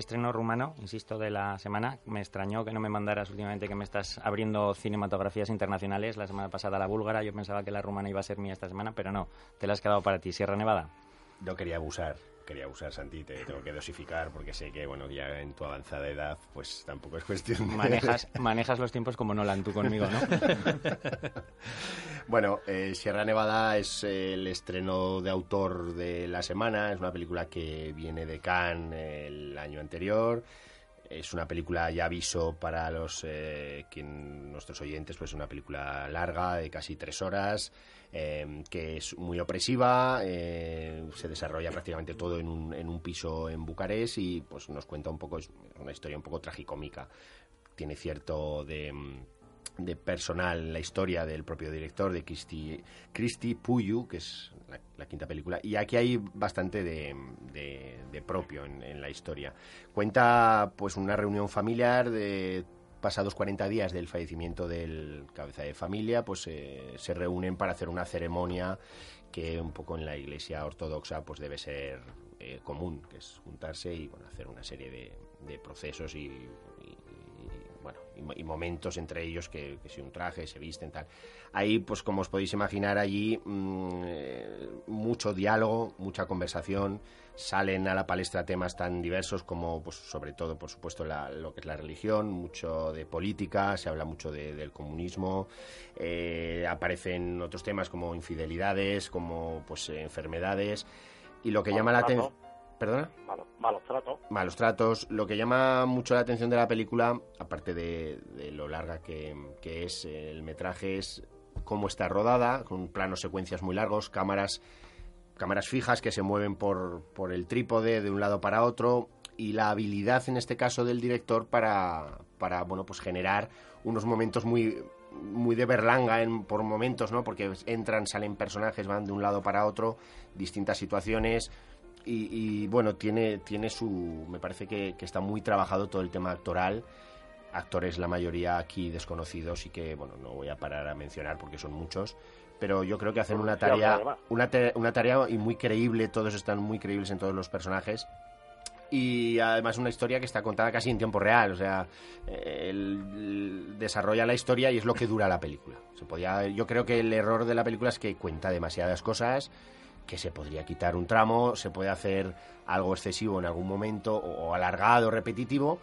estreno rumano, insisto, de la semana. Me extrañó que no me mandaras últimamente que me estás abriendo cinematografías internacionales. La semana pasada la búlgara, yo pensaba que la rumana iba a ser mía esta semana, pero no, te la has quedado para ti. Sierra Nevada. No quería abusar, quería abusar, Santi, te tengo que dosificar porque sé que, bueno, ya en tu avanzada edad, pues tampoco es cuestión de... Manejas, manejas los tiempos como Nolan tú conmigo, ¿no? bueno, eh, Sierra Nevada es el estreno de autor de la semana, es una película que viene de Cannes el año anterior, es una película ya aviso para los eh, nuestros oyentes, pues es una película larga de casi tres horas, eh, que es muy opresiva, eh, se desarrolla prácticamente todo en un, en un piso en Bucarest y pues nos cuenta un poco, es una historia un poco tragicómica. Tiene cierto de, de personal la historia del propio director, de Cristi, Cristi Puyu, que es la, quinta película. Y aquí hay bastante de, de, propio en, la historia. Cuenta pues una reunión familiar de pasados 40 días del fallecimiento del cabeza de familia, pues eh, se reúnen para hacer una ceremonia que un poco en la iglesia ortodoxa pues debe ser eh, común, que es juntarse y bueno, hacer una serie de, procesos y, bueno, y, momentos entre ellos que, que, si un traje, se visten, tal. Ahí, pues como os podéis imaginar, allí mmm, eh, mucho diálogo, mucha conversación, salen a la palestra temas tan diversos como, pues, sobre todo, por supuesto, la, lo que es la religión, mucho de política, se habla mucho de, del comunismo, eh, aparecen otros temas como infidelidades, como pues enfermedades, y lo que llama la atención... ¿Perdona? Malos, malos tratos. Malos tratos. Lo que llama mucho la atención de la película, aparte de, de lo larga que, que es el metraje, es cómo está rodada, con planos secuencias muy largos, cámaras cámaras fijas que se mueven por, por el trípode de un lado para otro y la habilidad en este caso del director para, para bueno pues generar unos momentos muy muy de berlanga en, por momentos, ¿no? Porque entran, salen personajes, van de un lado para otro, distintas situaciones y, y bueno, tiene, tiene su... me parece que, que, está muy trabajado todo el tema actoral, actores la mayoría aquí desconocidos y que, bueno, no voy a parar a mencionar porque son muchos, pero yo creo que hacen una tarea, una, una tarea y muy creíble, todos están muy creíbles en todos los personajes. Y además una historia que está contada casi en tiempo real, o sea, él desarrolla la historia y es lo que dura la película. Se podía, yo creo que el error de la película es que cuenta demasiadas cosas, que se podría quitar un tramo, se puede hacer algo excesivo en algún momento o, alargado, repetitivo,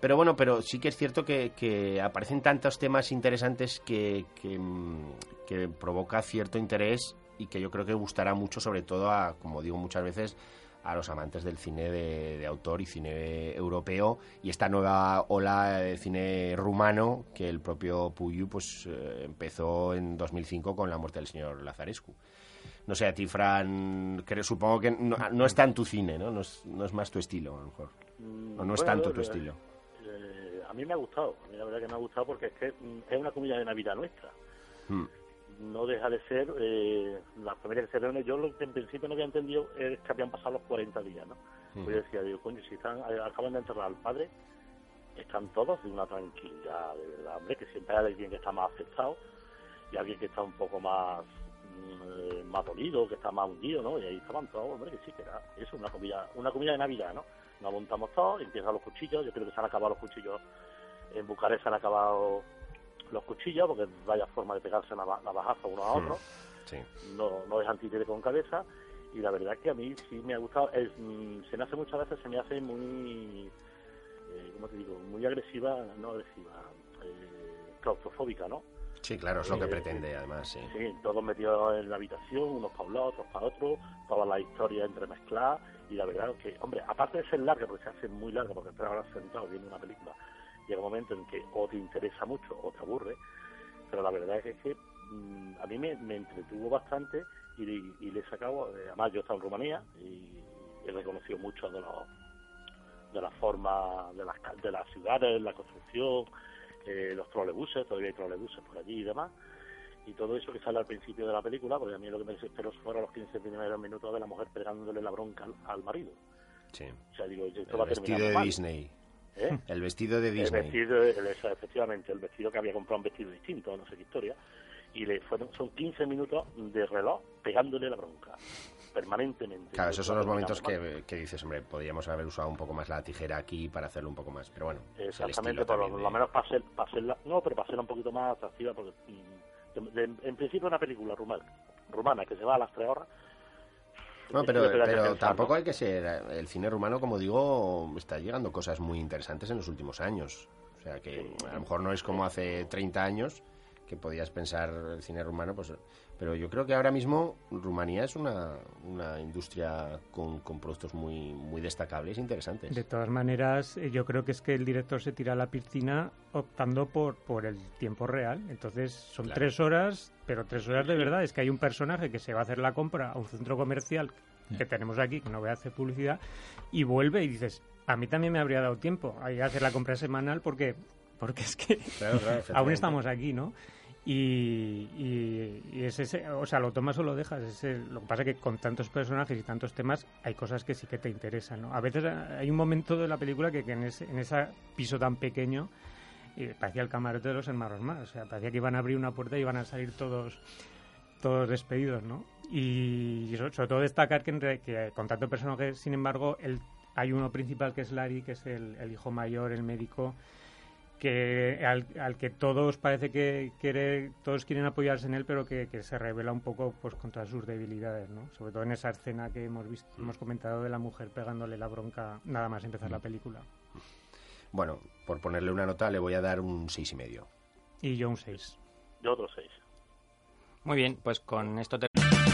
pero bueno, pero sí que es cierto que, aparecen tantos temas interesantes que, que, provoca cierto interés y que yo creo que gustará mucho, sobre todo a, como digo muchas veces, a los amantes del cine de, de, autor y cine europeo y esta nueva ola de cine rumano que el propio Puyu pues eh, empezó en 2005 con la muerte del señor Lazarescu. No sé, a ti, Fran, creo, supongo que no, no está en tu cine, ¿no? No es, no es, más tu estilo, a lo mejor. Mm, O no es bueno, tanto tu eh, estilo. Eh, a mí me ha gustado, a mí la verdad que me ha gustado porque es que es una comida de Navidad nuestra. Hmm no deja de ser eh, la familia que se reúne. Yo lo que en principio no había entendido es que habían pasado los 40 días, ¿no? -huh. Pues yo decía, digo, coño, si están, eh, acaban de enterrar al padre, están todos de una tranquilidad, de verdad, hombre, que siempre hay alguien que está más afectado y alguien que está un poco más eh, más dolido, que está más hundido, ¿no? Y ahí estaban todos, hombre, que sí, que era eso, una comida, una comida de Navidad, ¿no? Nos montamos todos, empiezan los cuchillos, yo creo que se han acabado los cuchillos, en Bucarest se han acabado los cuchillos, porque vaya forma de pegarse navajazo uno a otro. Sí. No, no es antítere con cabeza. Y la verdad es que a mí sí me ha gustado. Es, se me hace muchas veces, se me hace muy, eh, ¿cómo te digo? Muy agresiva, no agresiva, eh, claustrofóbica, ¿no? Sí, claro, es lo que eh, pretende, además, sí. Sí, todos metidos en la habitación, unos para un lado, otros para otro, toda la historia entremezclada. Y la verdad es que, hombre, aparte de ser larga, porque se hace muy larga, porque estás ahora sentado viendo una película llega un momento en que o te interesa mucho o te aburre, pero la verdad es que mmm, a mí me, me, entretuvo bastante y, y, le he sacado, eh, además yo he estado en Rumanía y he reconocido muchos de los de la forma de las, de las ciudades, la construcción, eh, los trolebuses, todavía hay trolebuses por allí y demás, y todo eso que sale al principio de la película, porque a mí lo que me desesperó fueron los 15 primeros minutos de la mujer pegándole la bronca al, marido. Sí. O sea, digo, esto el va vestido de Disney. ¿Eh? El vestido de Disney. El vestido, el, efectivamente, el vestido que había comprado un vestido distinto, no sé qué historia. Y le fueron, son 15 minutos de reloj pegándole la bronca permanentemente. Claro, esos son los momentos que, que, dices, hombre, podríamos haber usado un poco más la tijera aquí para hacerlo un poco más, pero bueno. Exactamente, por lo, menos para, ser, para no, pero para hacerla un poquito más atractiva, porque mm, en principio una película rumana, rumana que se va a las tres horas, no, pero, pero tampoco hay que ser. El cine rumano, como digo, está llegando cosas muy interesantes en los últimos años. O sea que a lo mejor no es como hace 30 años que podías pensar el cine rumano, pues pero yo creo que ahora mismo Rumanía es una, una industria con, con, productos muy, muy destacables e interesantes. De todas maneras, eh, yo creo que es que el director se tira a la piscina optando por, por el tiempo real. Entonces son tres horas, pero tres horas de verdad. Es que hay un personaje que se va a hacer la compra a un centro comercial que tenemos aquí, que no voy a hacer publicidad, y vuelve y dices, a mí también me habría dado tiempo a hacer la compra semanal porque porque es que aún estamos aquí, ¿no? Y, y, es ese, o sea, lo tomas o lo dejas. lo que pasa es que con tantos personajes y tantos temas hay cosas que sí que te interesan. ¿no? A veces hay un momento de la película que, en, ese, en ese piso tan pequeño eh, parecía el camarote de los hermanos más. O sea, parecía que iban a abrir una puerta y iban a salir todos todos despedidos, ¿no? Y, sobre, todo destacar que, que, con tantos personajes, sin embargo, el, hay uno principal que es Larry, que es el hijo mayor, el médico, que al, que todos parece que quiere, todos quieren apoyarse en él, pero que, se revela un poco pues contra sus debilidades, ¿no? Sobre todo en esa escena que hemos visto, mm. hemos comentado de la mujer pegándole la bronca nada más empezar la mm. película. Bueno, por ponerle una nota le voy a dar un seis y medio. Y yo un 6. Yo otro 6. Muy bien, pues con esto te...